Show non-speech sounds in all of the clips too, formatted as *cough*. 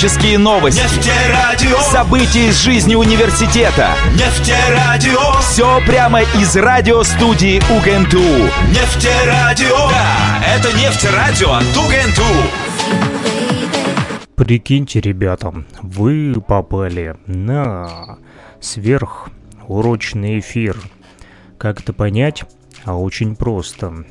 Ческие новости, Нефтерадио, события из жизни университета. нефтерадио, Все прямо из радиостудии УГНТУ. нефтерадио. Да, это нефтерадио от УГНТУ. Прикиньте, ребята, вы попали на сверхурочный эфир. Как это понять? А очень просто.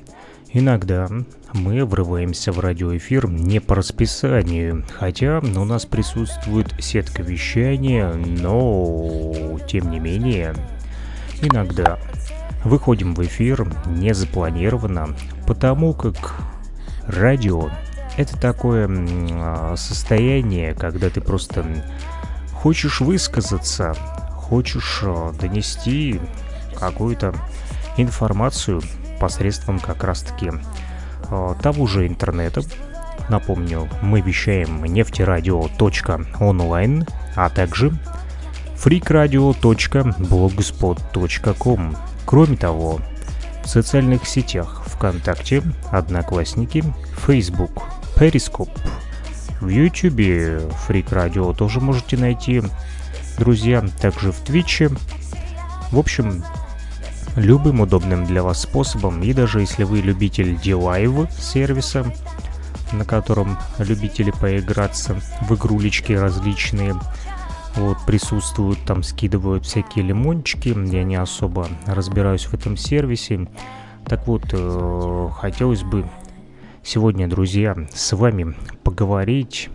Иногда мы врываемся в радиоэфир не по расписанию, хотя у нас присутствует сетка вещания, но тем не менее, иногда выходим в эфир не запланированно, потому как радио это такое а, состояние, когда ты просто хочешь высказаться, хочешь а, донести какую-то информацию посредством как раз-таки того же интернета. Напомню, мы вещаем нефтерадио.онлайн, а также freakradio.blogspot.com. Кроме того, в социальных сетях ВКонтакте, Одноклассники, Facebook, Periscope. В Ютубе Freak Radio тоже можете найти. Друзья, также в Твиче. В общем, любым удобным для вас способом. И даже если вы любитель D-Live сервиса, на котором любители поиграться в игрулечки различные, вот, присутствуют, там скидывают всякие лимончики. Я не особо разбираюсь в этом сервисе. Так вот, э, хотелось бы сегодня, друзья, с вами поговорить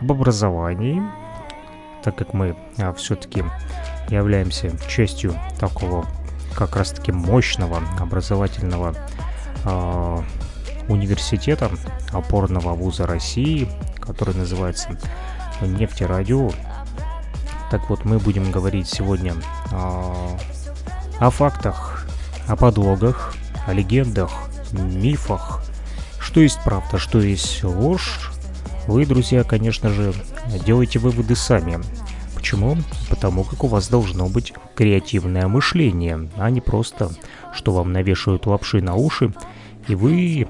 об образовании, так как мы все-таки являемся частью такого как раз-таки мощного образовательного э, университета, опорного вуза России, который называется Нефтерадио. Так вот, мы будем говорить сегодня э, о фактах, о подлогах, о легендах, мифах, что есть правда, что есть ложь. Вы, друзья, конечно же, делайте выводы сами. Почему? Потому как у вас должно быть креативное мышление, а не просто, что вам навешивают лапши на уши, и вы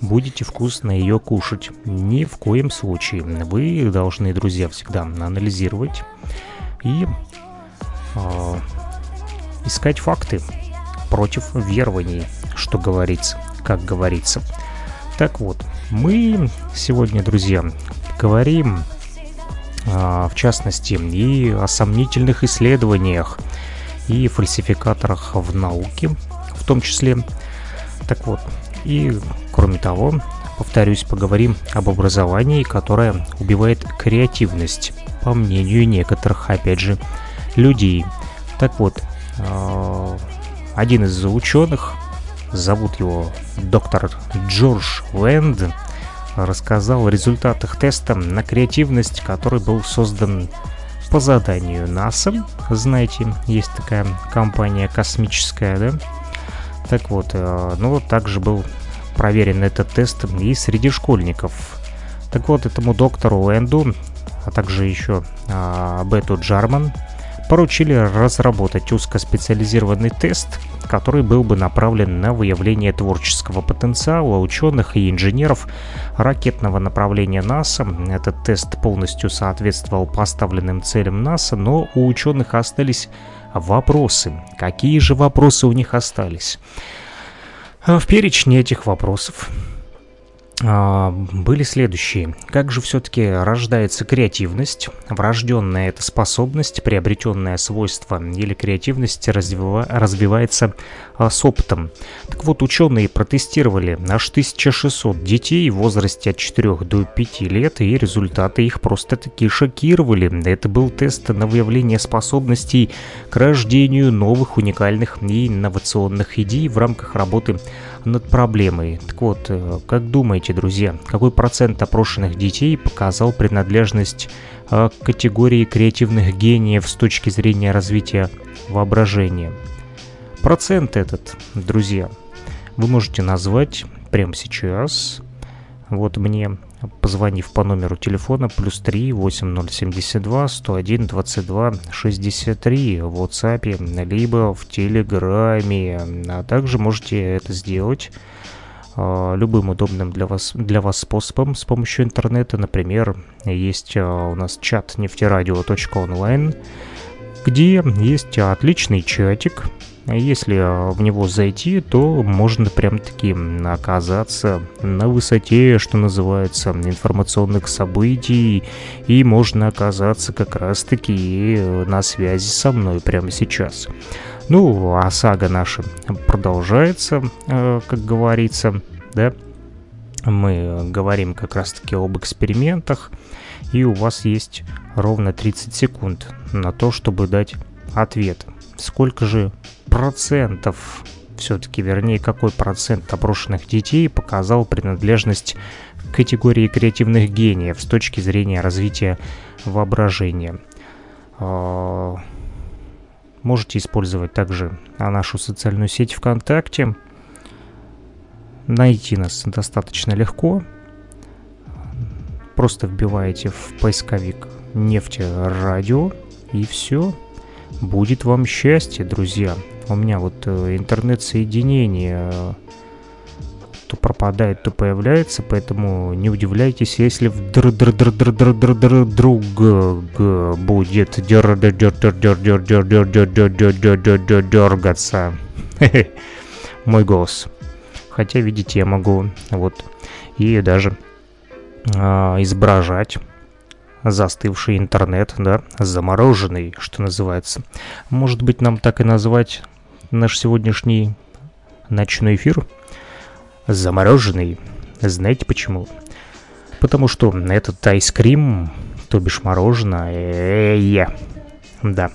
будете вкусно ее кушать. Ни в коем случае. Вы должны, друзья, всегда анализировать и э, искать факты против верований, что говорится, как говорится. Так вот, мы сегодня, друзья, говорим в частности и о сомнительных исследованиях и фальсификаторах в науке в том числе. Так вот, и кроме того, повторюсь, поговорим об образовании, которое убивает креативность, по мнению некоторых, опять же, людей. Так вот, а, один из ученых, зовут его доктор Джордж Лэнд, рассказал о результатах теста на креативность, который был создан по заданию НАСА. Знаете, есть такая компания космическая, да? Так вот, э, ну, также был проверен этот тест и среди школьников. Так вот, этому доктору Лэнду, а также еще а, Бету Джарман, поручили разработать узкоспециализированный тест, который был бы направлен на выявление творческого потенциала ученых и инженеров ракетного направления НАСА. Этот тест полностью соответствовал поставленным целям НАСА, но у ученых остались вопросы. Какие же вопросы у них остались? В перечне этих вопросов а, были следующие. Как же все-таки рождается креативность? Врожденная это способность, приобретенное свойство или креативность развива- развивается а, с опытом. Так вот, ученые протестировали аж 1600 детей в возрасте от 4 до 5 лет, и результаты их просто-таки шокировали. Это был тест на выявление способностей к рождению новых уникальных и инновационных идей в рамках работы над проблемой. Так вот, э, как думаете, друзья, какой процент опрошенных детей показал принадлежность э, к категории креативных гениев с точки зрения развития воображения? Процент этот, друзья, вы можете назвать прямо сейчас. Вот мне, позвонив по номеру телефона плюс 3 8072 101 22 63 в WhatsApp, либо в Телеграме. А также можете это сделать э, любым удобным для вас, для вас способом с помощью интернета. Например, есть э, у нас чат нефтерадио.онлайн, где есть отличный чатик, если э, в него зайти, то можно прям-таки оказаться на высоте, что называется, информационных событий, и можно оказаться как раз-таки э, на связи со мной прямо сейчас. Ну, а сага наша продолжается, э, как говорится, да. Мы говорим как раз-таки об экспериментах, и у вас есть ровно 30 секунд на то, чтобы дать ответ. Сколько же процентов, все-таки, вернее, какой процент опрошенных детей показал принадлежность к категории креативных гениев с точки зрения развития воображения. А, можете использовать также нашу социальную сеть ВКонтакте. Найти нас достаточно легко. Просто вбиваете в поисковик нефти радио и все. Будет вам счастье, друзья. У меня вот э, интернет-соединение э, то пропадает, то появляется, поэтому не удивляйтесь, если вдруг будет дергаться мой голос. Хотя, видите, я могу вот и даже изображать застывший интернет, да, замороженный, что называется. Может быть, нам так и назвать наш сегодняшний ночной эфир замороженный. Знаете почему? Потому что этот айскрим, то бишь мороженое, да,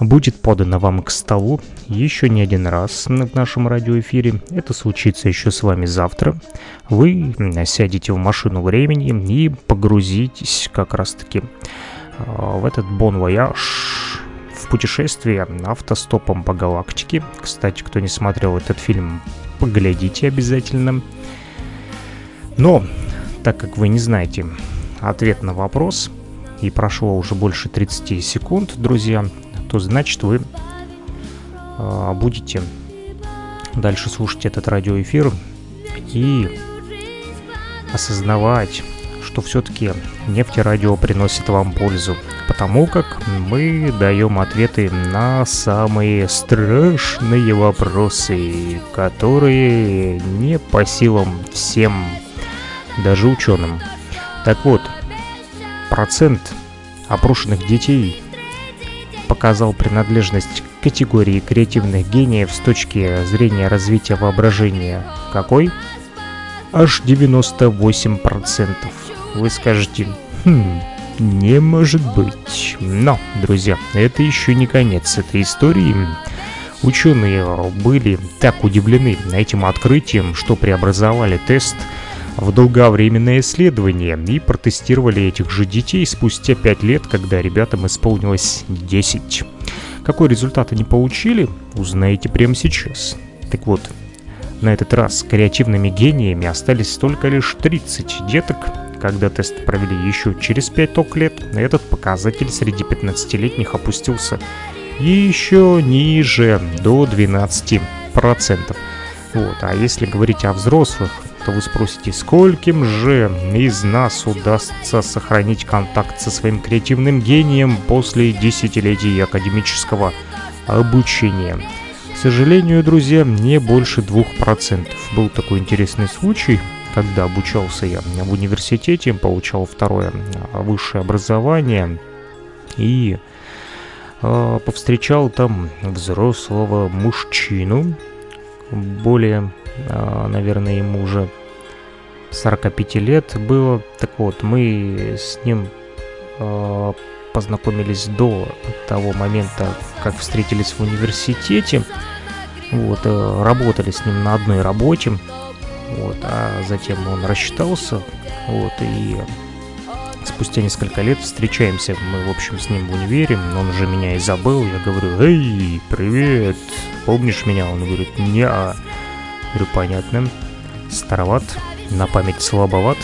будет подано вам к столу еще не один раз в нашем радиоэфире. Это случится еще с вами завтра. Вы сядете в машину времени и погрузитесь как раз-таки а, в этот бон вояж в путешествие автостопом по галактике. Кстати, кто не смотрел этот фильм, поглядите обязательно. Но, так как вы не знаете ответ на вопрос, и прошло уже больше 30 секунд, друзья, то значит вы э, будете дальше слушать этот радиоэфир и осознавать, что все-таки нефтерадио приносит вам пользу, потому как мы даем ответы на самые страшные вопросы, которые не по силам всем, даже ученым. Так вот, процент опрошенных детей показал принадлежность к категории креативных гениев с точки зрения развития воображения. Какой? Аж 98%. Вы скажете, хм, не может быть. Но, друзья, это еще не конец этой истории. Ученые были так удивлены этим открытием, что преобразовали тест – в долговременное исследование и протестировали этих же детей спустя 5 лет, когда ребятам исполнилось 10. Какой результат они получили, узнаете прямо сейчас. Так вот, на этот раз креативными гениями остались только лишь 30 деток. Когда тест провели еще через 5 ток лет, этот показатель среди 15-летних опустился еще ниже, до 12%. Вот. А если говорить о взрослых, то вы спросите, скольким же из нас удастся сохранить контакт со своим креативным гением после десятилетий академического обучения? Сожалению, друзья, не больше двух процентов. Был такой интересный случай, когда обучался я в университете, получал второе а, высшее образование и э, повстречал там взрослого мужчину, более а, наверное, ему уже 45 лет было. Так вот, мы с ним э, познакомились до того момента, как встретились в университете. Вот, э, работали с ним на одной работе. Вот, а затем он рассчитался. Вот, и спустя несколько лет встречаемся мы, в общем, с ним в универе. Он уже меня и забыл. Я говорю, эй, привет, помнишь меня? Он говорит, не. Говорю, понятно, староват, на память слабоват.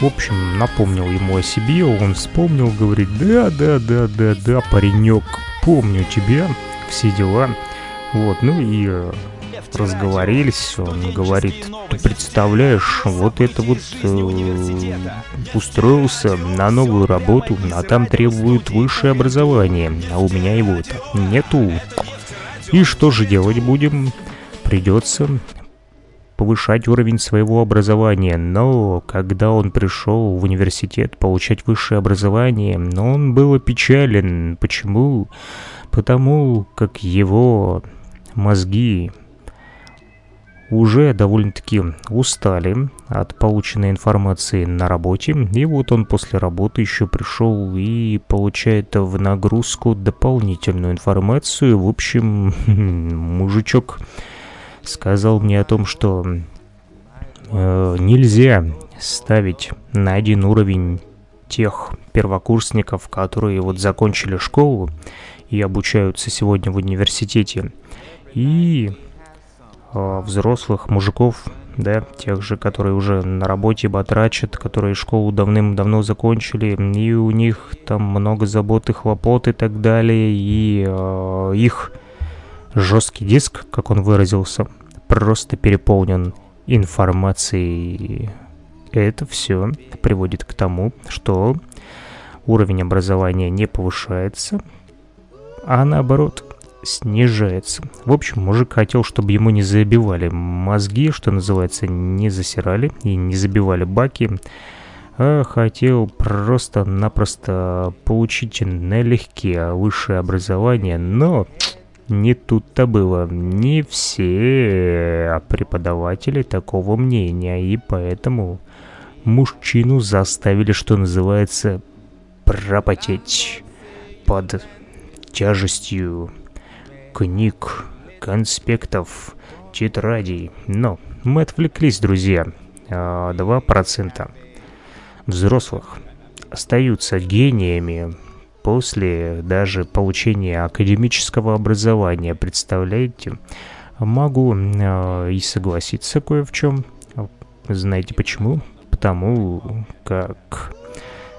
В общем, напомнил ему о себе, он вспомнил, говорит, да, да, да, да, да, паренек, помню тебя, все дела. Вот, ну и э, разговорились, он говорит, ты представляешь, вот это вот э, устроился на новую работу, а там требуют высшее образование, а у меня его-то нету. И что же делать будем? Придется повышать уровень своего образования, но когда он пришел в университет получать высшее образование, он был опечален. Почему? Потому как его мозги уже довольно-таки устали от полученной информации на работе, и вот он после работы еще пришел и получает в нагрузку дополнительную информацию. В общем, *laughs* мужичок сказал мне о том, что э, нельзя ставить на один уровень тех первокурсников, которые вот закончили школу и обучаются сегодня в университете, и э, взрослых мужиков, да, тех же, которые уже на работе батрачат, которые школу давным-давно закончили, и у них там много забот и хлопот и так далее, и э, их жесткий диск, как он выразился, просто переполнен информацией. Это все приводит к тому, что уровень образования не повышается, а наоборот снижается. В общем, мужик хотел, чтобы ему не забивали мозги, что называется, не засирали и не забивали баки, а хотел просто-напросто получить налегке высшее образование, но не тут-то было. Не все преподаватели такого мнения, и поэтому мужчину заставили, что называется, пропотеть под тяжестью книг, конспектов, тетрадей. Но мы отвлеклись, друзья. 2% а, взрослых остаются гениями после даже получения академического образования, представляете? Могу э, и согласиться кое в чем. Знаете почему? Потому как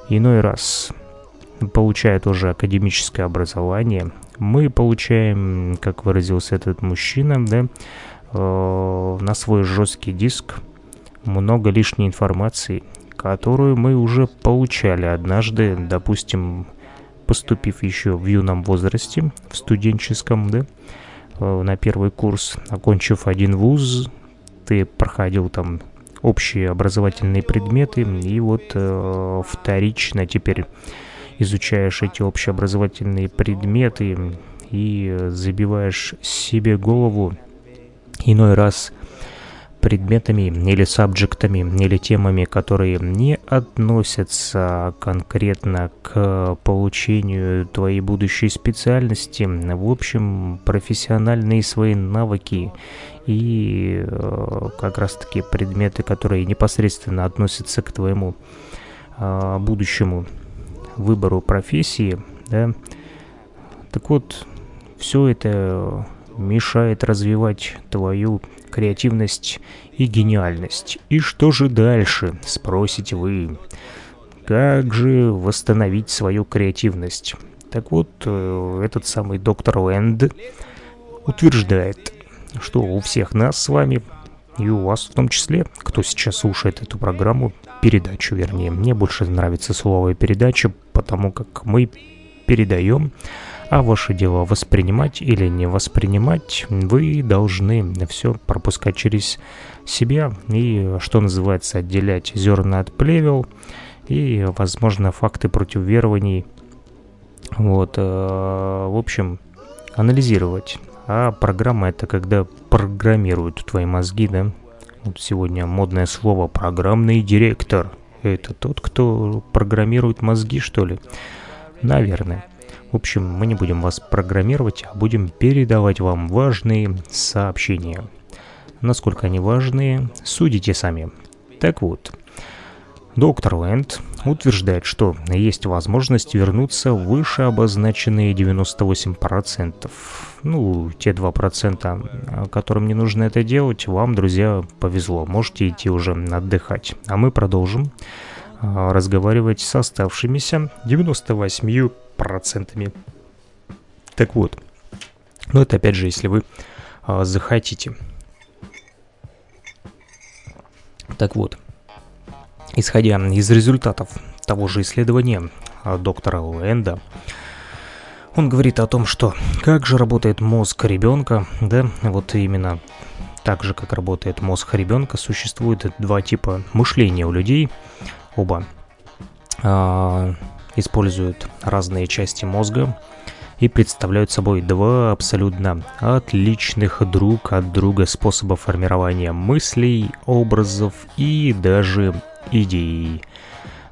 иной раз, получая тоже академическое образование, мы получаем, как выразился этот мужчина, да, э, на свой жесткий диск много лишней информации, которую мы уже получали однажды, допустим, поступив еще в юном возрасте, в студенческом, да, э, на первый курс, окончив один вуз, ты проходил там общие образовательные предметы, и вот э, вторично теперь изучаешь эти общеобразовательные предметы и забиваешь себе голову иной раз предметами или сабжектами или темами, которые не относятся конкретно к получению твоей будущей специальности. В общем, профессиональные свои навыки и э, как раз-таки предметы, которые непосредственно относятся к твоему э, будущему выбору профессии, да. Так вот, все это мешает развивать твою креативность и гениальность. И что же дальше, спросите вы? Как же восстановить свою креативность? Так вот, э, этот самый доктор Лэнд утверждает, что у всех нас с вами, и у вас в том числе, кто сейчас слушает эту программу, передачу вернее, мне больше нравится слово передача, потому как мы передаем а ваше дело воспринимать или не воспринимать, вы должны все пропускать через себя и, что называется, отделять зерна от плевел и, возможно, факты против верований. Вот, э, в общем, анализировать. А программа это когда программируют твои мозги, да? Вот сегодня модное слово «программный директор». Это тот, кто программирует мозги, что ли? Наверное. В общем, мы не будем вас программировать, а будем передавать вам важные сообщения. Насколько они важные, судите сами. Так вот, доктор Лэнд утверждает, что есть возможность вернуться выше обозначенные 98%. Ну, те 2%, которым не нужно это делать, вам, друзья, повезло. Можете идти уже отдыхать. А мы продолжим а, разговаривать с оставшимися 98% процентами. Так вот, ну это опять же, если вы а, захотите. Так вот, исходя из результатов того же исследования а, доктора Лэнда, он говорит о том, что как же работает мозг ребенка, да, вот именно так же, как работает мозг ребенка, существует два типа мышления у людей. Оба э, используют разные части мозга и представляют собой два абсолютно отличных друг от друга способа формирования мыслей, образов и даже идей.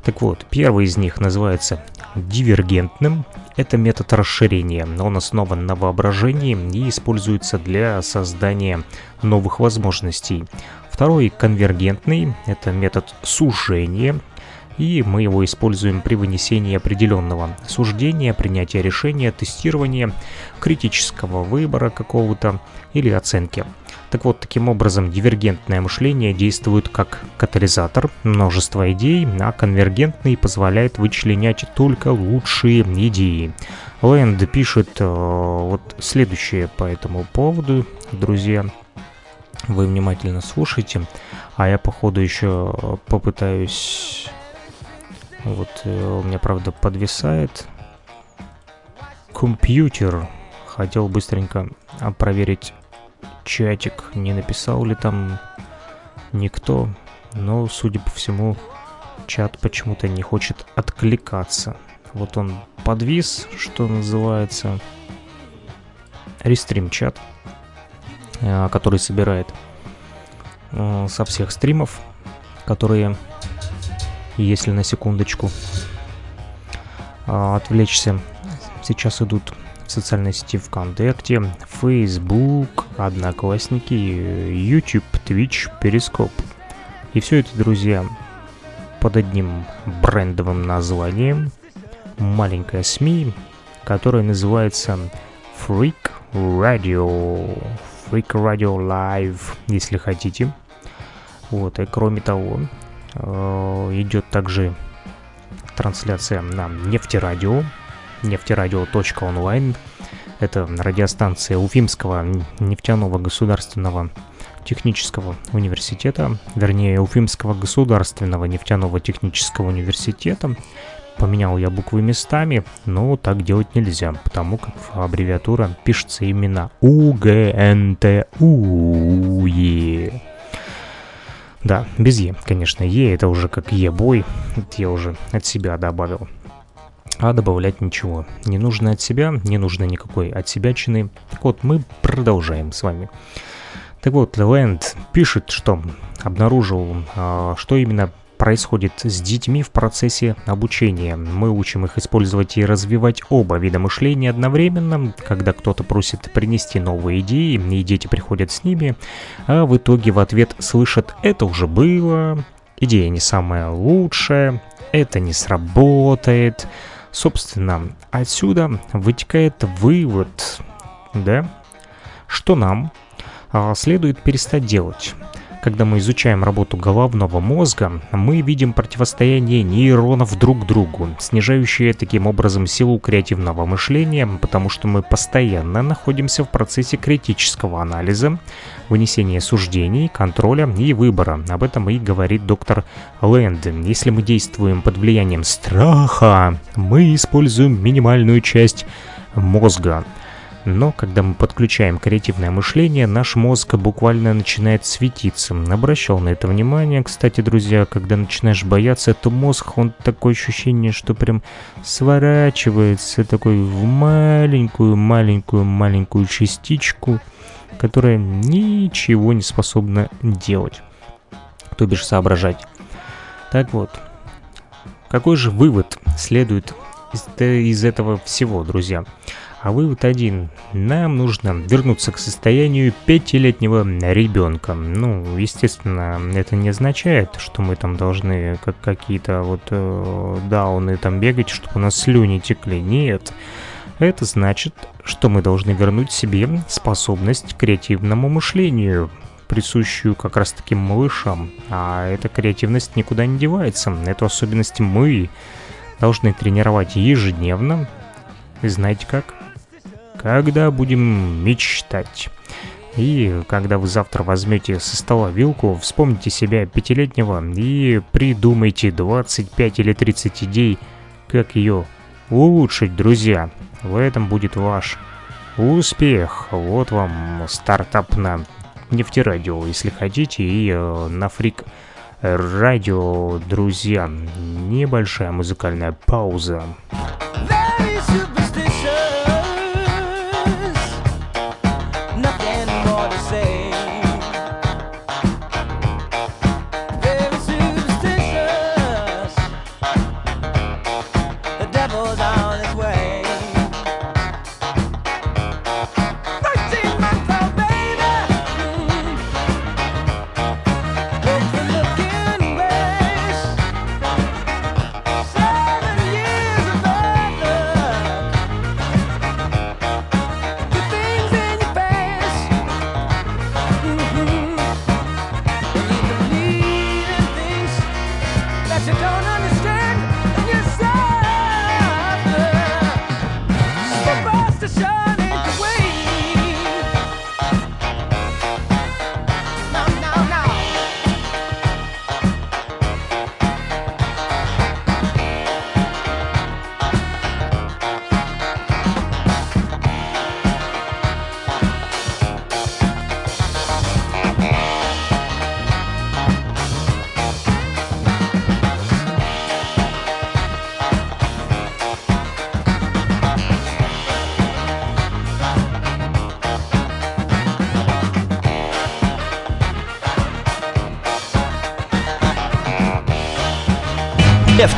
Так вот, первый из них называется дивергентным. Это метод расширения. Он основан на воображении и используется для создания новых возможностей. Второй конвергентный – это метод сужения, и мы его используем при вынесении определенного суждения, принятия решения, тестирования, критического выбора какого-то или оценки. Так вот, таким образом, дивергентное мышление действует как катализатор множества идей, а конвергентный позволяет вычленять только лучшие идеи. Лэнд пишет э, вот следующее по этому поводу, друзья. Вы внимательно слушайте, а я походу еще попытаюсь... Вот э, у меня, правда, подвисает компьютер. Хотел быстренько проверить чатик, не написал ли там никто, но, судя по всему, чат почему-то не хочет откликаться. Вот он подвис, что называется, рестрим чат, э, который собирает э, со всех стримов, которые, если на секундочку э, отвлечься, сейчас идут социальной сети ВКонтакте, Facebook, Одноклассники, YouTube, Twitch, Перископ. И все это, друзья, под одним брендовым названием. Маленькая СМИ, которая называется Freak Radio. Freak Radio Live, если хотите. Вот, и кроме того, э, идет также трансляция на нефтерадио нефтерадио.онлайн. Это радиостанция Уфимского нефтяного государственного технического университета, вернее, Уфимского государственного нефтяного технического университета. Поменял я буквы местами, но так делать нельзя, потому как аббревиатура пишется именно УГНТУЕ. Да, без Е, конечно, Е это уже как Е-бой, это я уже от себя добавил а добавлять ничего. Не нужно от себя, не нужно никакой от себя чины. Так вот, мы продолжаем с вами. Так вот, Лэнд пишет, что обнаружил, а, что именно происходит с детьми в процессе обучения. Мы учим их использовать и развивать оба вида мышления одновременно, когда кто-то просит принести новые идеи, и дети приходят с ними, а в итоге в ответ слышат «это уже было», «идея не самая лучшая», «это не сработает», Собственно, отсюда вытекает вывод, да, что нам а, следует перестать делать. Когда мы изучаем работу головного мозга, мы видим противостояние нейронов друг другу, снижающее таким образом силу креативного мышления, потому что мы постоянно находимся в процессе критического анализа, вынесения суждений, контроля и выбора. Об этом и говорит доктор Лэнд. Если мы действуем под влиянием страха, мы используем минимальную часть мозга. Но когда мы подключаем креативное мышление, наш мозг буквально начинает светиться. Обращал на это внимание. Кстати, друзья, когда начинаешь бояться, то мозг, он такое ощущение, что прям сворачивается такой в маленькую-маленькую-маленькую частичку – которая ничего не способна делать, то бишь соображать. Так вот, какой же вывод следует из, этого всего, друзья? А вывод один. Нам нужно вернуться к состоянию пятилетнего ребенка. Ну, естественно, это не означает, что мы там должны как какие-то вот э, дауны там бегать, чтобы у нас слюни текли. Нет. Это значит, что мы должны вернуть себе способность к креативному мышлению, присущую как раз таким малышам. А эта креативность никуда не девается. Эту особенность мы должны тренировать ежедневно. И знаете как? Когда будем мечтать. И когда вы завтра возьмете со стола вилку, вспомните себя пятилетнего и придумайте 25 или 30 идей, как ее улучшить, друзья. В этом будет ваш успех. Вот вам стартап на нефтерадио, если хотите, и э, на фрик радио, друзья. Небольшая музыкальная пауза.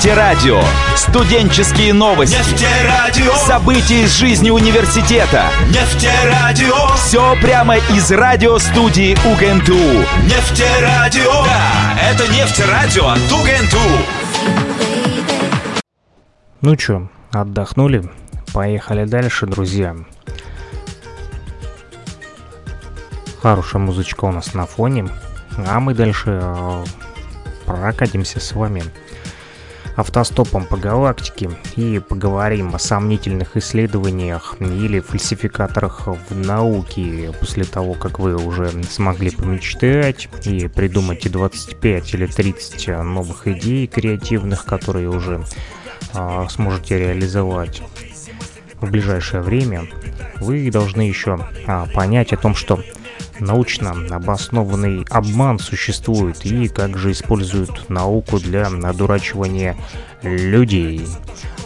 Нефтерадио. Студенческие новости. Нефтерадио. События из жизни университета. Нефтерадио. Все прямо из радиостудии УГНТУ. Нефтерадио. Да, это нефтерадио от УГНТУ. Ну чё, отдохнули? Поехали дальше, друзья. Хорошая музычка у нас на фоне. А мы дальше э, прокатимся с вами автостопом по галактике и поговорим о сомнительных исследованиях или фальсификаторах в науке после того, как вы уже смогли помечтать и придумать 25 или 30 новых идей креативных, которые уже а, сможете реализовать в ближайшее время, вы должны еще а, понять о том, что научно обоснованный обман существует и как же используют науку для надурачивания людей.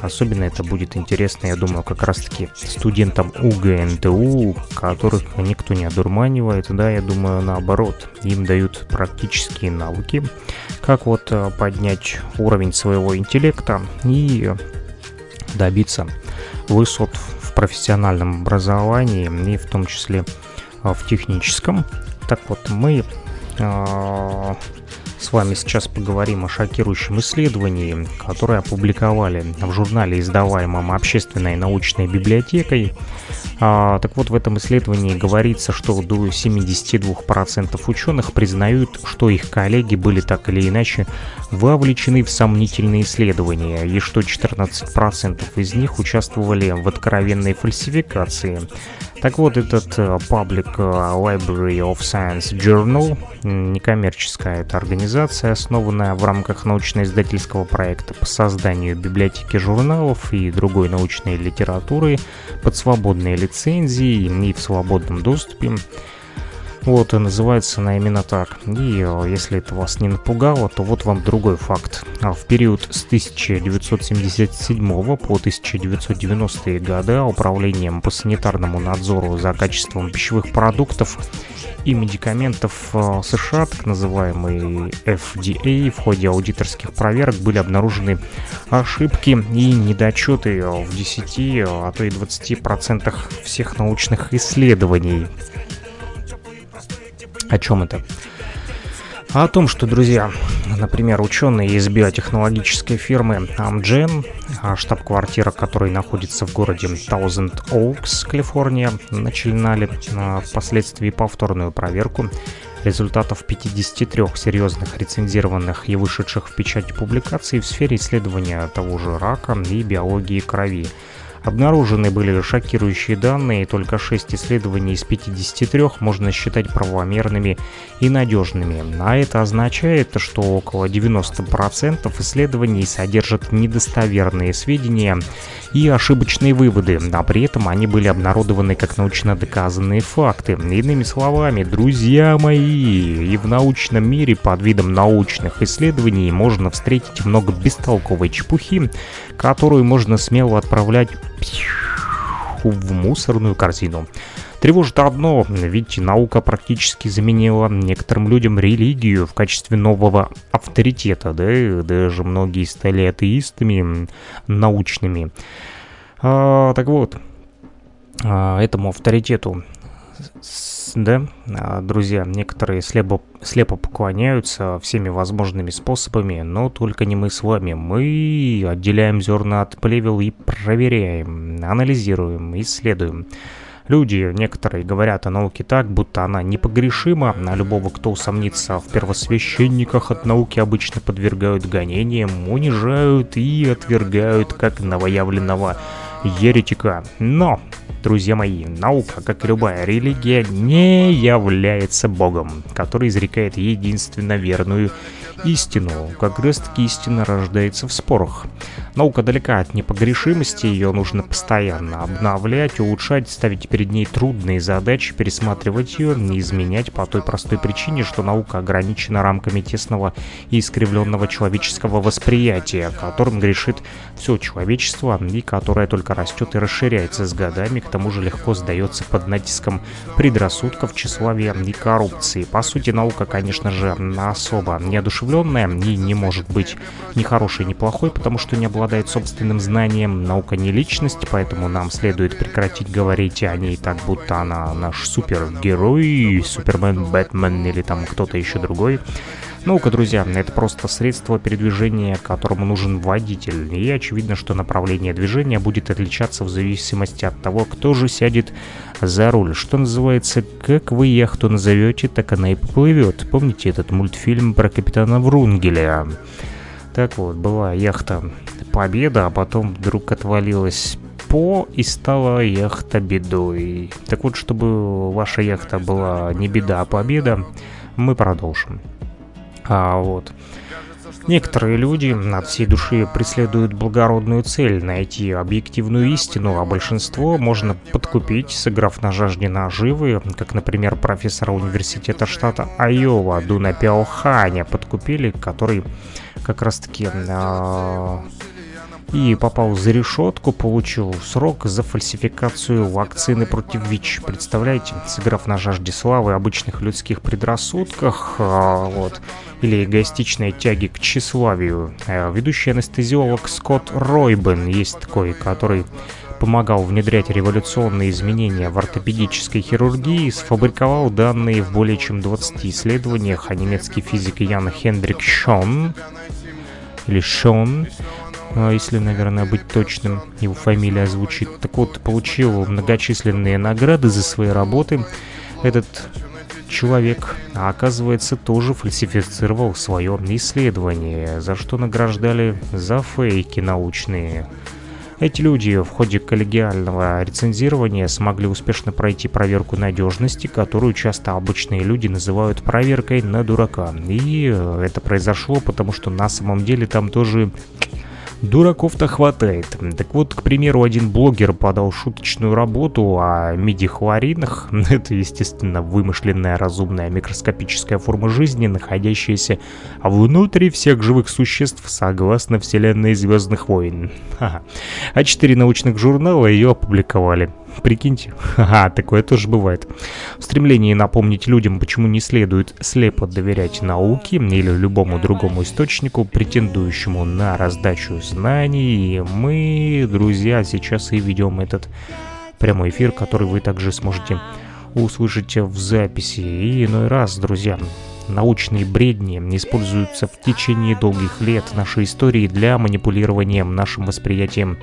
Особенно это будет интересно, я думаю, как раз-таки студентам УГНТУ, которых никто не одурманивает, да, я думаю, наоборот. Им дают практические навыки, как вот э, поднять уровень своего интеллекта и добиться высот в профессиональном образовании и в том числе в техническом. Так вот, мы э, с вами сейчас поговорим о шокирующем исследовании, которое опубликовали в журнале, издаваемом Общественной научной библиотекой. А, так вот, в этом исследовании говорится, что до 72% ученых признают, что их коллеги были так или иначе вовлечены в сомнительные исследования, и что 14% из них участвовали в откровенной фальсификации. Так вот, этот э, Public э, Library of Science Journal, некоммерческая это организация, основанная в рамках научно-издательского проекта по созданию библиотеки журналов и другой научной литературы под свободные лицензии и в свободном доступе, вот, и называется она именно так. И э, если это вас не напугало, то вот вам другой факт. А в период с 1977 по 1990 годы Управлением по санитарному надзору за качеством пищевых продуктов и медикаментов э, США, так называемый FDA, в ходе аудиторских проверок были обнаружены ошибки и недочеты в 10, а то и 20% всех научных исследований. О чем это? о том, что, друзья, например, ученые из биотехнологической фирмы Amgen, а штаб-квартира которой находится в городе Thousand Oaks, Калифорния, начинали а, впоследствии повторную проверку результатов 53 серьезных рецензированных и вышедших в печати публикаций в сфере исследования того же рака и биологии крови. Обнаружены были шокирующие данные, только 6 исследований из 53 можно считать правомерными и надежными. А это означает, что около 90% исследований содержат недостоверные сведения и ошибочные выводы, а при этом они были обнародованы как научно доказанные факты. Иными словами, друзья мои, и в научном мире под видом научных исследований можно встретить много бестолковой чепухи, которую можно смело отправлять в мусорную корзину. Тревожит одно, ведь наука практически заменила некоторым людям религию в качестве нового авторитета, да, и даже многие стали атеистами научными. А, так вот, а, этому авторитету да, друзья, некоторые слепо, слепо поклоняются всеми возможными способами, но только не мы с вами. Мы отделяем зерна от плевел и проверяем, анализируем, исследуем. Люди некоторые говорят о науке так, будто она непогрешима, а любого, кто усомнится в первосвященниках от науки, обычно подвергают гонениям, унижают и отвергают как новоявленного еретика. Но, друзья мои, наука, как и любая религия, не является Богом, который изрекает единственно верную истину. Как раз таки истина рождается в спорах. Наука далека от непогрешимости, ее нужно постоянно обновлять, улучшать, ставить перед ней трудные задачи, пересматривать ее, не изменять по той простой причине, что наука ограничена рамками тесного и искривленного человеческого восприятия, которым грешит все человечество и которое только растет и расширяется с годами, к тому же легко сдается под натиском предрассудков, тщеславия и коррупции. По сути, наука, конечно же, особо неодушевленная и не может быть ни хорошей, ни плохой, потому что не обладает собственным знанием. Наука не личность, поэтому нам следует прекратить говорить о ней так, будто она наш супергерой, Супермен, Бэтмен или там кто-то еще другой. Наука, друзья, это просто средство передвижения, которому нужен водитель. И очевидно, что направление движения будет отличаться в зависимости от того, кто же сядет за руль. Что называется, как вы яхту назовете, так она и поплывет. Помните этот мультфильм про капитана Врунгеля? Так вот, была яхта Победа, а потом вдруг отвалилась по и стала яхта бедой. Так вот, чтобы ваша яхта была не беда, а победа, мы продолжим. А вот. Некоторые люди от всей души преследуют благородную цель найти объективную истину, а большинство можно подкупить, сыграв на жажде наживы, как, например, профессора университета штата Айова Дуна Пяоханя подкупили, который как раз-таки э, и попал за решетку, получил срок за фальсификацию вакцины против ВИЧ. Представляете, сыграв на жажде славы, обычных людских предрассудках, э, вот, или эгоистичной тяги к тщеславию. Э, ведущий анестезиолог Скотт Ройбен есть такой, который помогал внедрять революционные изменения в ортопедической хирургии, сфабриковал данные в более чем 20 исследованиях, а немецкий физик Ян Хендрик Шон или Шон а, если, наверное, быть точным, его фамилия звучит. Так вот, получил многочисленные награды за свои работы. Этот человек, а оказывается, тоже фальсифицировал свое исследование, за что награждали за фейки научные. Эти люди в ходе коллегиального рецензирования смогли успешно пройти проверку надежности, которую часто обычные люди называют проверкой на дурака. И это произошло, потому что на самом деле там тоже Дураков-то хватает. Так вот, к примеру, один блогер подал шуточную работу о мидихлоринах. *laughs* Это, естественно, вымышленная разумная микроскопическая форма жизни, находящаяся внутри всех живых существ, согласно вселенной Звездных войн. *laughs* А четыре научных журнала ее опубликовали. Прикиньте. *laughs* Ага, такое тоже бывает. В стремлении напомнить людям, почему не следует слепо доверять науке или любому другому источнику, претендующему на раздачу знаний, мы, друзья, сейчас и ведем этот прямой эфир, который вы также сможете услышать в записи. И иной раз, друзья, научные бредни используются в течение долгих лет нашей истории для манипулирования нашим восприятием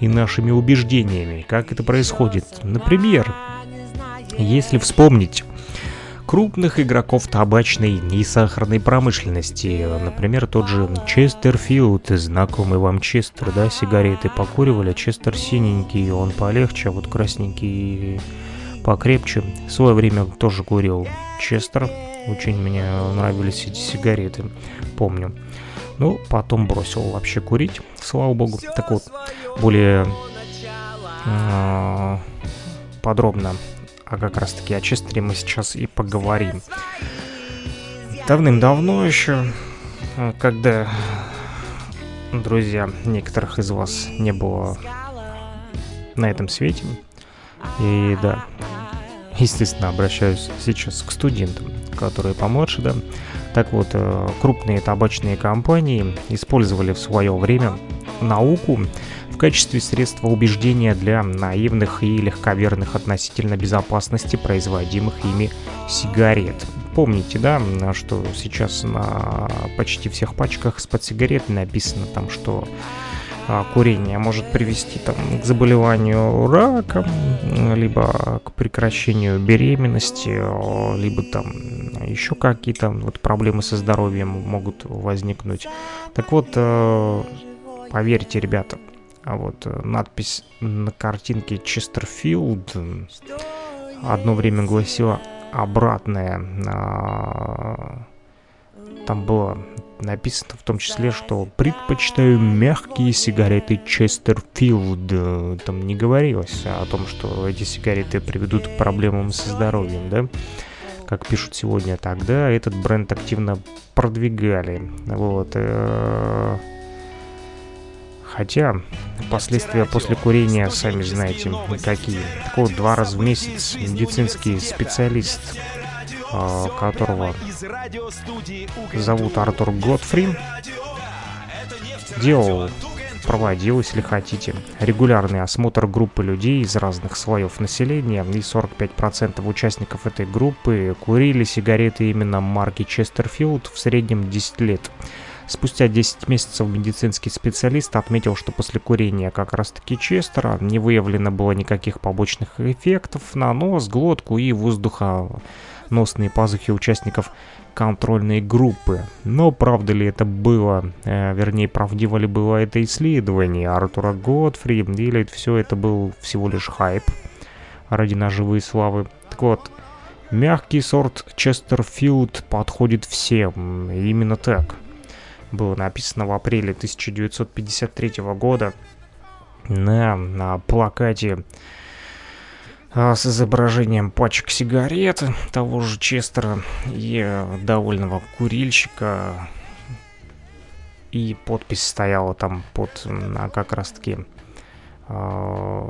и нашими убеждениями. Как это происходит? Например, если вспомнить крупных игроков табачной и сахарной промышленности. Например, тот же Честерфилд, знакомый вам Честер, да, сигареты покуривали, Честер синенький, он полегче, а вот красненький покрепче. В свое время тоже курил Честер, очень мне нравились эти сигареты, помню. Ну, потом бросил вообще курить, слава богу. Так вот, более э, подробно а как раз таки о Честере мы сейчас и поговорим. Давным-давно еще, когда, друзья, некоторых из вас не было на этом свете, и да, естественно, обращаюсь сейчас к студентам, которые помладше, да, так вот, э, крупные табачные компании использовали в свое время науку качестве средства убеждения для наивных и легковерных относительно безопасности производимых ими сигарет. Помните, да, что сейчас на почти всех пачках с под сигарет написано там, что курение может привести там, к заболеванию раком, либо к прекращению беременности, либо там еще какие-то вот проблемы со здоровьем могут возникнуть. Так вот, э, поверьте, ребята, а вот э, надпись на картинке Честерфилд одно время гласила обратная. А, там было написано в том числе, что предпочитаю мягкие сигареты Честерфилд. Там не говорилось о том, что эти сигареты приведут к проблемам со здоровьем, да? Как пишут сегодня, тогда этот бренд активно продвигали. Вот. Э, Хотя последствия после курения, сами знаете, какие. Так вот, два раза в месяц медицинский специалист, которого зовут Артур Готфри, делал проводил, если хотите, регулярный осмотр группы людей из разных слоев населения, и 45% участников этой группы курили сигареты именно марки Честерфилд в среднем 10 лет. Спустя 10 месяцев медицинский специалист отметил, что после курения как раз-таки Честера не выявлено было никаких побочных эффектов на нос, глотку и воздухоносные пазухи участников контрольной группы. Но правда ли это было, э, вернее, правдиво ли было это исследование Артура Готфри, или все это был всего лишь хайп ради наживы славы? Так вот, мягкий сорт Честерфилд подходит всем, именно так – было написано в апреле 1953 года на, на плакате а, с изображением пачек сигарет того же Честера и э, довольного курильщика. И подпись стояла там под как раз таки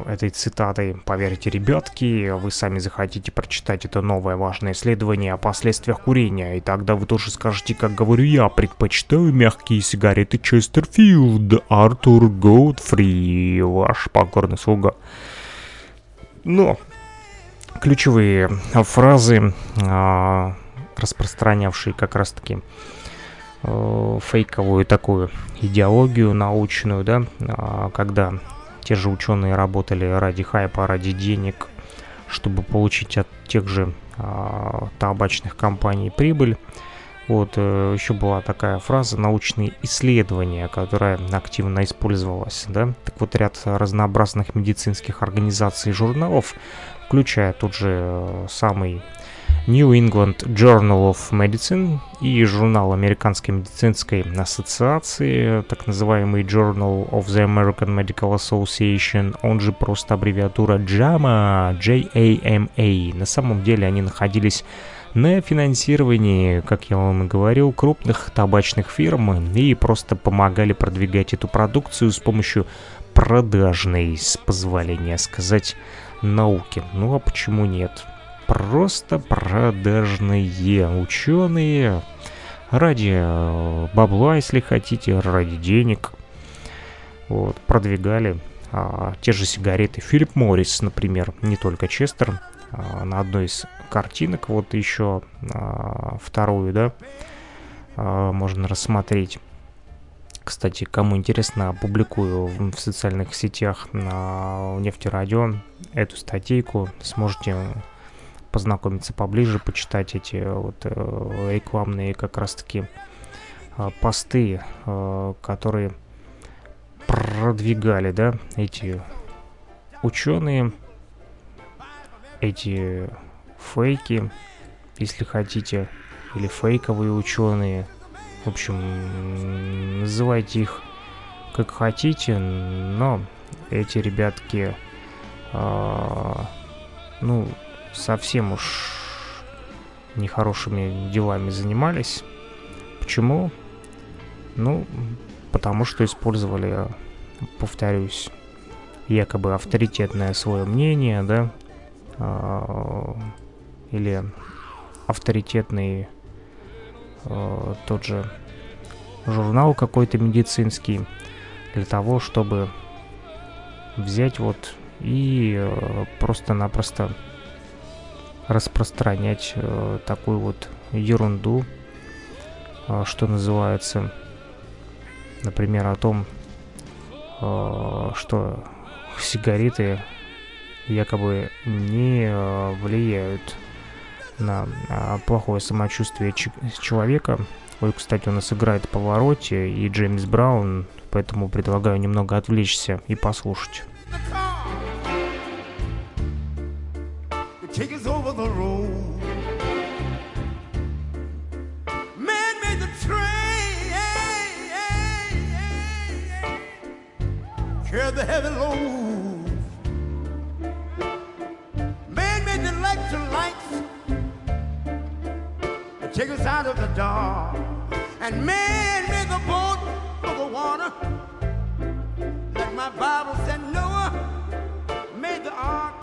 этой цитатой. Поверьте, ребятки, вы сами захотите прочитать это новое важное исследование о последствиях курения, и тогда вы тоже скажете, как говорю я, предпочитаю мягкие сигареты Честерфилд, Артур Годфри, ваш покорный слуга. Но ключевые фразы, э, распространявшие как раз-таки э, фейковую такую идеологию научную, да, когда те же ученые работали ради хайпа, ради денег, чтобы получить от тех же а, табачных компаний прибыль. Вот э, еще была такая фраза «научные исследования», которая активно использовалась. Да? Так вот, ряд разнообразных медицинских организаций и журналов, включая тот же э, самый New England Journal of Medicine и журнал Американской медицинской ассоциации, так называемый Journal of the American Medical Association, он же просто аббревиатура JAMA, J-A-M-A. На самом деле они находились на финансировании, как я вам и говорил, крупных табачных фирм и просто помогали продвигать эту продукцию с помощью продажной, с позволения сказать, науки. Ну а почему нет? Просто продажные ученые ради э, бабла, если хотите, ради денег, вот, продвигали а, те же сигареты. Филипп Моррис, например, не только Честер, а, на одной из картинок, вот еще а, вторую, да, а, можно рассмотреть. Кстати, кому интересно, опубликую в социальных сетях на Нефтерадио эту статейку, сможете познакомиться поближе, почитать эти вот э, рекламные как раз-таки э, посты, э, которые продвигали, да, эти ученые, эти фейки, если хотите, или фейковые ученые. В общем, называйте их как хотите, но эти ребятки, э, ну, совсем уж нехорошими делами занимались. Почему? Ну, потому что использовали, повторюсь, якобы авторитетное свое мнение, да, э, или авторитетный э, тот же журнал какой-то медицинский для того, чтобы взять вот и э, просто-напросто распространять э, такую вот ерунду, э, что называется, например, о том, э, что сигареты якобы не э, влияют на э, плохое самочувствие человека. Ой, кстати, у нас играет повороте и Джеймс Браун, поэтому предлагаю немного отвлечься и послушать. Take us over the road. Man made the train, carry the heavy load. Man made the electric lights to take us out of the dark. And man made the boat for the water. Like my Bible said, Noah made the ark.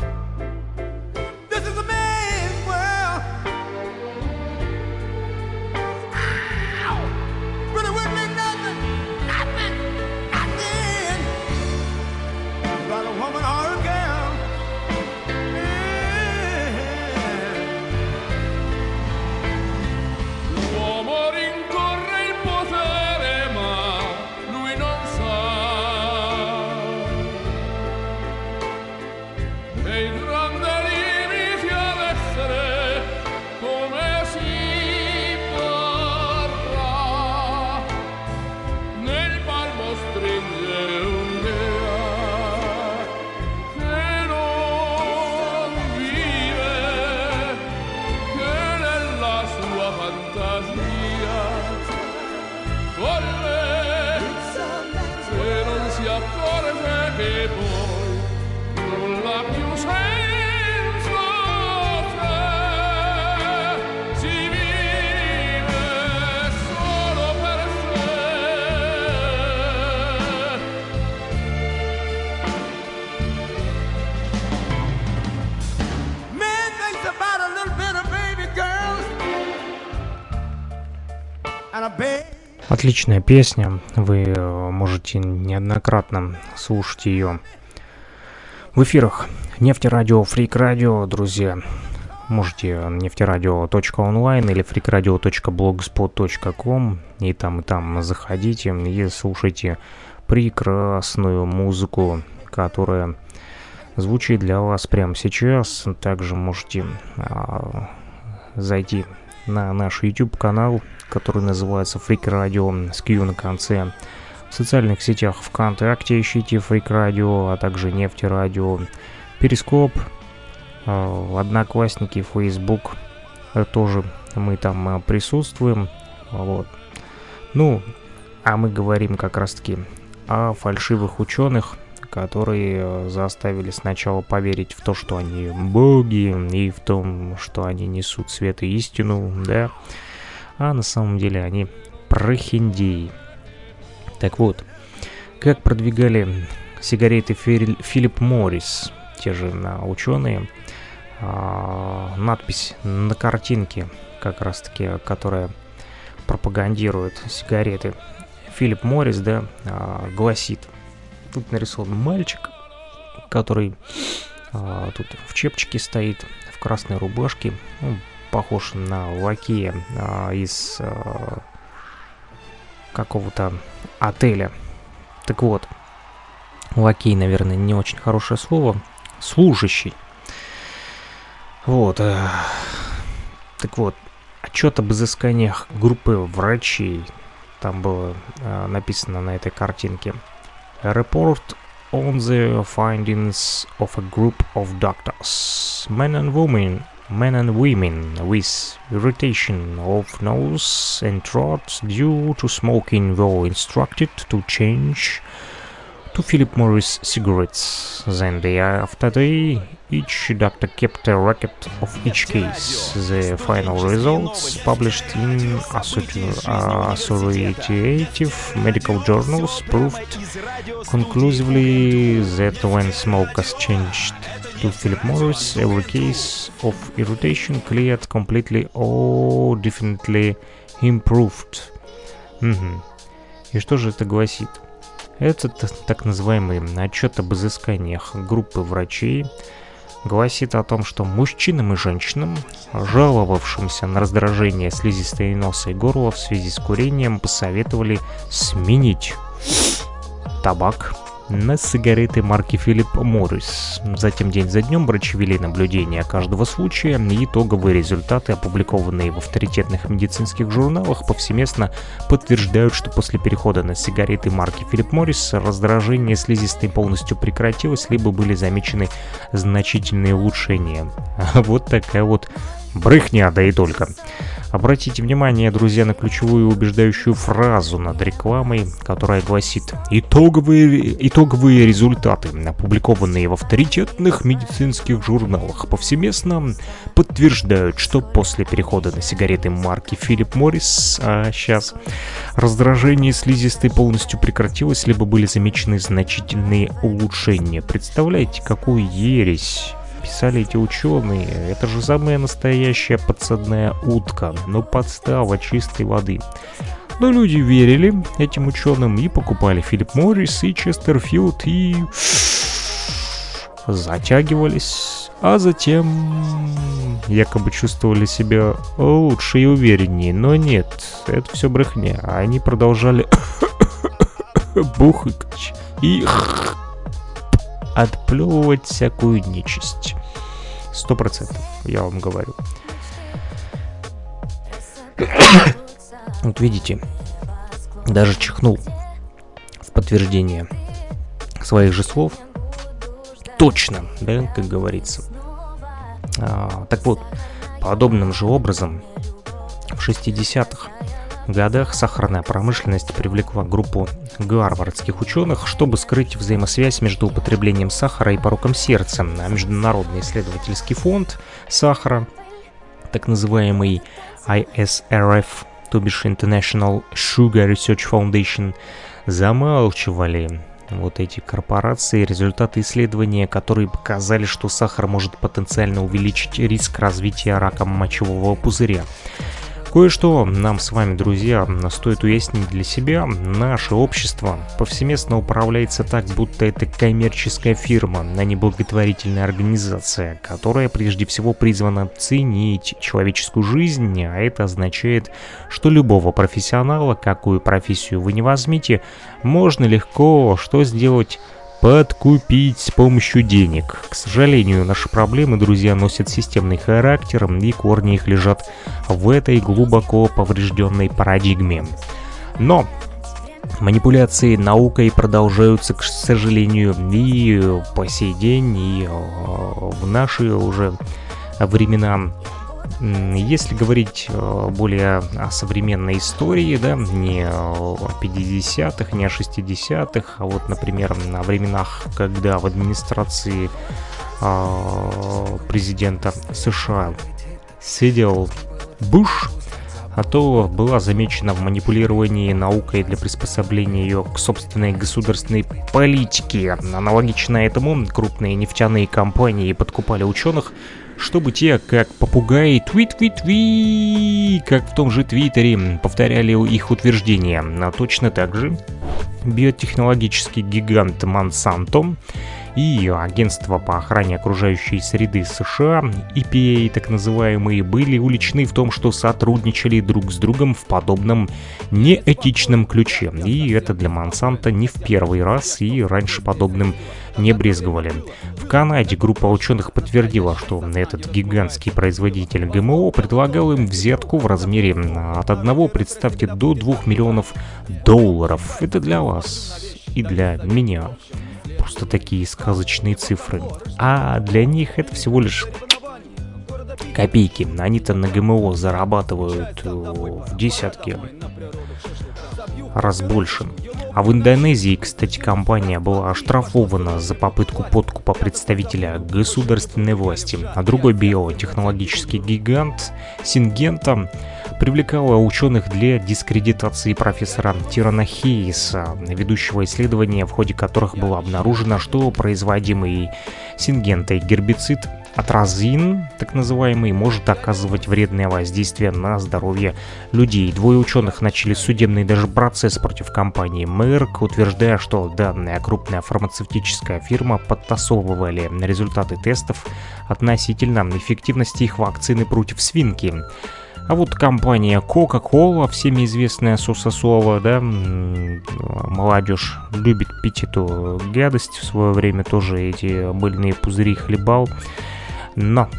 Отличная песня, вы э, можете неоднократно слушать ее в эфирах Нефтерадио, Фрик Радио, друзья. Можете нефтерадио.онлайн или freakradio.blogspot.com и там и там заходите и слушайте прекрасную музыку, которая звучит для вас прямо сейчас. Также можете а, зайти на наш YouTube канал который называется Freak Radio с Q на конце. В социальных сетях ВКонтакте ищите Freak Radio, а также Нефти Радио, Перископ, э, Одноклассники, Facebook, э, тоже мы там э, присутствуем. Вот. Ну, а мы говорим как раз-таки о фальшивых ученых, которые заставили сначала поверить в то, что они боги, и в том, что они несут свет и истину, да, а на самом деле они прохиндеи. Так вот, как продвигали сигареты Филипп Моррис, те же ученые, а, надпись на картинке, как раз таки, которая пропагандирует сигареты. Филипп Моррис, да, а, гласит, тут нарисован мальчик, который а, тут в чепчике стоит, в красной рубашке, ну, похож на лакея а, из а, какого-то отеля. Так вот, лакей, наверное, не очень хорошее слово. Служащий. Вот. Э, так вот, отчет об изысканиях группы врачей. Там было э, написано на этой картинке. A report on the findings of a group of doctors, men and women, men and women with irritation of nose and throat due to smoking were instructed to change to Philip Morris cigarettes. Then day after day, each doctor kept a record of each case. The final results, published in authoritative medical journals, proved conclusively that when smokers changed to Philip Morris, every case of irritation cleared completely or definitely improved. Угу. И что же это гласит? Этот так называемый отчет об изысканиях группы врачей гласит о том, что мужчинам и женщинам, жаловавшимся на раздражение слизистой носа и горла в связи с курением, посоветовали сменить табак на сигареты марки Philip Morris. Затем день за днем врачи вели наблюдения каждого случая, и итоговые результаты, опубликованные в авторитетных медицинских журналах, повсеместно подтверждают, что после перехода на сигареты марки Philip Morris раздражение слизистой полностью прекратилось, либо были замечены значительные улучшения. *laughs* Вот такая вот брехня, да и только. Обратите внимание, друзья, на ключевую убеждающую фразу над рекламой, которая гласит «Итоговые, итоговые результаты, опубликованные в авторитетных медицинских журналах, повсеместно подтверждают, что после перехода на сигареты марки Philip Morris, а сейчас раздражение слизистой полностью прекратилось, либо были замечены значительные улучшения». Представляете, какую ересь писали эти ученые, это же самая настоящая подсадная утка, но подстава чистой воды. Но люди верили этим ученым и покупали Филипп Моррис и Честерфилд и затягивались, а затем якобы чувствовали себя лучше и увереннее. Но нет, это все брехня. Они продолжали *coughs* бухать и *coughs* отплевывать всякую нечисть. Сто процентов, я вам говорю. *coughs* вот видите, даже чихнул в подтверждение своих же слов. Точно, да, как говорится. А, так вот, подобным же образом в 60-х годах сахарная промышленность привлекла группу гарвардских ученых, чтобы скрыть взаимосвязь между употреблением сахара и пороком сердца. А Международный исследовательский фонд сахара, так называемый ISRF, то бишь International Sugar Research Foundation, замалчивали вот эти корпорации, результаты исследования, которые показали, что сахар может потенциально увеличить риск развития рака мочевого пузыря. Кое-что нам с вами, друзья, стоит уяснить для себя. Наше общество повсеместно управляется так, будто это коммерческая фирма, а не благотворительная организация, которая прежде всего призвана ценить человеческую жизнь, а это означает, что любого профессионала, какую профессию вы не возьмите, можно легко что сделать подкупить с помощью денег. К сожалению, наши проблемы, друзья, носят системный характер, и корни их лежат в этой глубоко поврежденной парадигме. Но Манипуляции наукой продолжаются, к сожалению, и по сей день, и э, в наши уже времена если говорить э, более о современной истории, да, не о 50-х, не о 60-х, а вот, например, на временах, когда в администрации а, президента США сидел Буш, а то была замечена в манипулировании наукой для приспособления ее к собственной государственной политике. Аналогично этому крупные нефтяные компании подкупали ученых, чтобы те, как попугаи, твит-твит-твит, как в том же Твиттере, повторяли их утверждения. А точно так же биотехнологический гигант Монсанто и Агентство по охране окружающей среды США, EPA так называемые, были уличны в том, что сотрудничали друг с другом в подобном неэтичном ключе. И это для Монсанто не в первый раз, и раньше подобным не брезговали. В Канаде группа ученых подтвердила, что этот гигантский производитель ГМО предлагал им взятку в размере от 1, представьте, до 2 миллионов долларов. Это для вас и для меня. Просто такие сказочные цифры. А для них это всего лишь копейки. Они-то на ГМО зарабатывают э, в десятки раз больше. А в Индонезии, кстати, компания была оштрафована за попытку подкупа представителя государственной власти. А другой биотехнологический гигант Сингента привлекала ученых для дискредитации профессора Тирана Хейса, ведущего исследования, в ходе которых было обнаружено, что производимый сингентой гербицид Атразин, так называемый, может оказывать вредное воздействие на здоровье людей. Двое ученых начали судебный даже процесс против компании Merck, утверждая, что данная крупная фармацевтическая фирма подтасовывали результаты тестов относительно эффективности их вакцины против свинки. А вот компания Coca-Cola, всеми известная Сусасола, да, молодежь любит пить эту гадость, в свое время тоже эти мыльные пузыри хлебал. Но,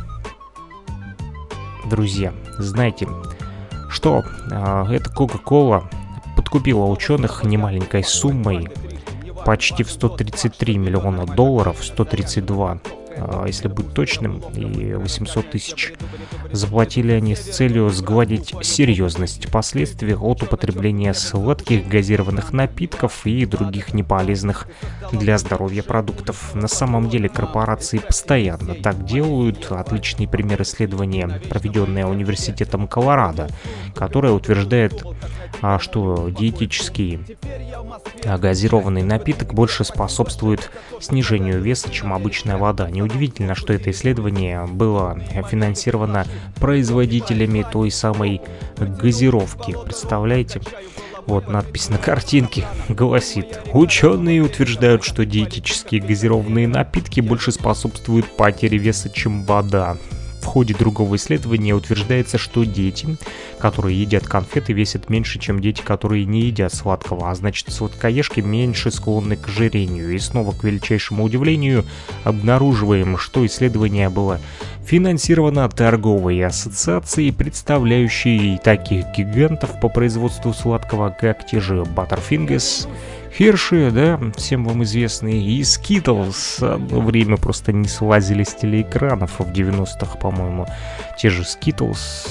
друзья, знаете, что э, эта Coca-Cola подкупила ученых немаленькой суммой, почти в 133 миллиона долларов, 132 а, если быть точным, и 800 тысяч. Заплатили они с целью сгладить серьезность последствий от употребления сладких газированных напитков и других неполезных для здоровья продуктов. На самом деле корпорации постоянно так делают. Отличный пример исследования, проведенное университетом Колорадо, которое утверждает, а, что диетический газированный напиток больше способствует снижению веса, чем обычная вода. Неудивительно, что это исследование было финансировано производителями той самой газировки. Представляете? Вот надпись на картинке гласит «Ученые утверждают, что диетические газированные напитки больше способствуют потере веса, чем вода». Ходе другого исследования утверждается, что дети, которые едят конфеты, весят меньше, чем дети, которые не едят сладкого, а значит сладкоежки меньше склонны к ожирению. И снова, к величайшему удивлению, обнаруживаем, что исследование было финансировано торговой ассоциацией, представляющей таких гигантов по производству сладкого, как те же Butterfingers, Hershey, да, всем вам известные, и Skittles одно время просто не слазили с телеэкранов в 90-х, по-моему. Те же Skittles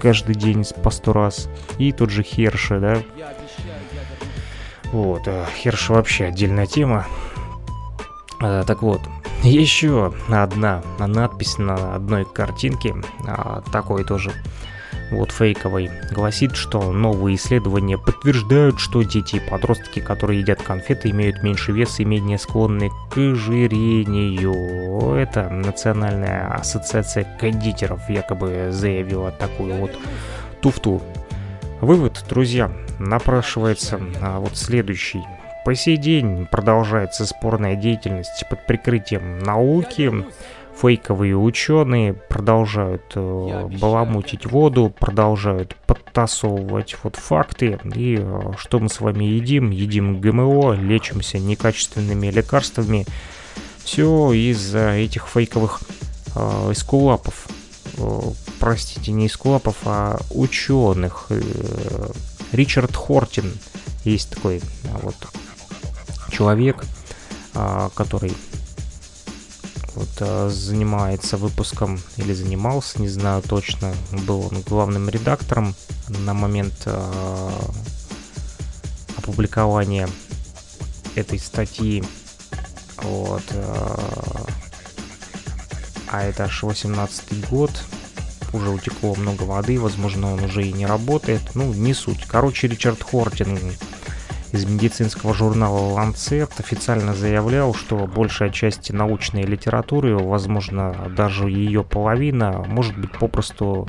каждый день по сто раз. И тот же Hershey, да. Вот, а Hershey вообще отдельная тема. А, так вот, еще одна надпись на одной картинке, а, такой тоже вот фейковой, гласит, что новые исследования подтверждают, что дети и подростки, которые едят конфеты, имеют меньше веса и менее склонны к ожирению. Это Национальная ассоциация кондитеров якобы заявила такую вот туфту. Вывод, друзья, напрашивается а вот следующий. По сей день продолжается спорная деятельность под прикрытием науки, фейковые ученые продолжают э, баламутить воду, продолжают подтасовывать вот факты. И э, что мы с вами едим? Едим ГМО, лечимся некачественными лекарствами. Все из-за этих фейковых э, эскулапов. Э, простите, не эскулапов, а ученых. Э, Ричард Хортин есть такой э, вот человек, э, который вот а, занимается выпуском или занимался, не знаю точно, был он главным редактором на момент а, опубликования этой статьи. Вот. А, а это аж 18 год. Уже утекло много воды, возможно, он уже и не работает. Ну, не суть. Короче, Ричард Хортин из медицинского журнала Lancet официально заявлял, что большая часть научной литературы, возможно, даже ее половина, может быть попросту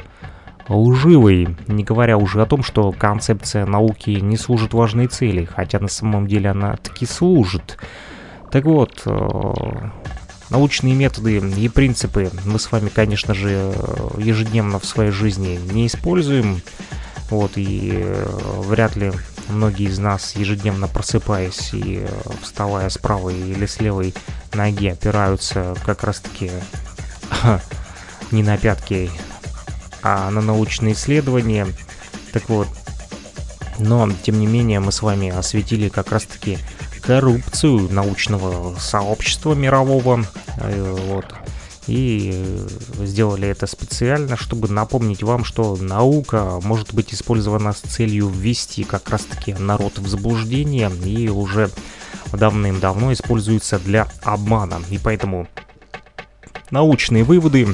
лживой, не говоря уже о том, что концепция науки не служит важной цели, хотя на самом деле она таки служит. Так вот, научные методы и принципы мы с вами, конечно же, ежедневно в своей жизни не используем. Вот, и вряд ли многие из нас, ежедневно просыпаясь и вставая с правой или с левой ноги, опираются как раз-таки не на пятки, а на научные исследования. Так вот, но, тем не менее, мы с вами осветили как раз-таки коррупцию научного сообщества мирового. Э, вот. И сделали это специально, чтобы напомнить вам, что наука может быть использована с целью ввести как раз-таки народ в заблуждение и уже давным-давно используется для обмана. И поэтому научные выводы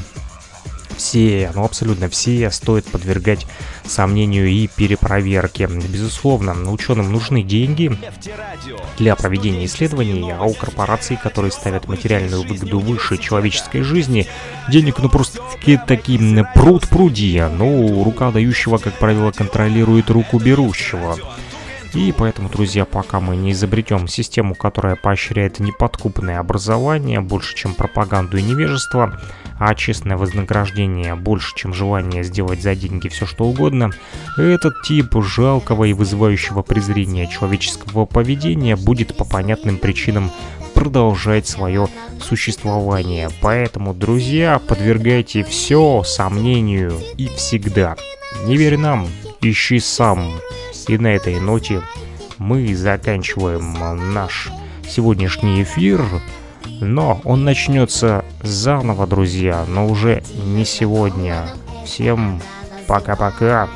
все, ну абсолютно все стоит подвергать сомнению и перепроверке. Безусловно, ученым нужны деньги для проведения исследований, а у корпораций, которые ставят материальную выгоду выше человеческой жизни, денег ну просто такие пруд пруди, но рука дающего, как правило, контролирует руку берущего. И поэтому, друзья, пока мы не изобретем систему, которая поощряет неподкупное образование больше, чем пропаганду и невежество, а честное вознаграждение больше, чем желание сделать за деньги все что угодно, этот тип жалкого и вызывающего презрения человеческого поведения будет по понятным причинам продолжать свое существование. Поэтому, друзья, подвергайте все сомнению и всегда. Не верь нам, ищи сам. И на этой ноте мы заканчиваем наш сегодняшний эфир. Но он начнется заново, друзья, но уже не сегодня. Всем пока-пока.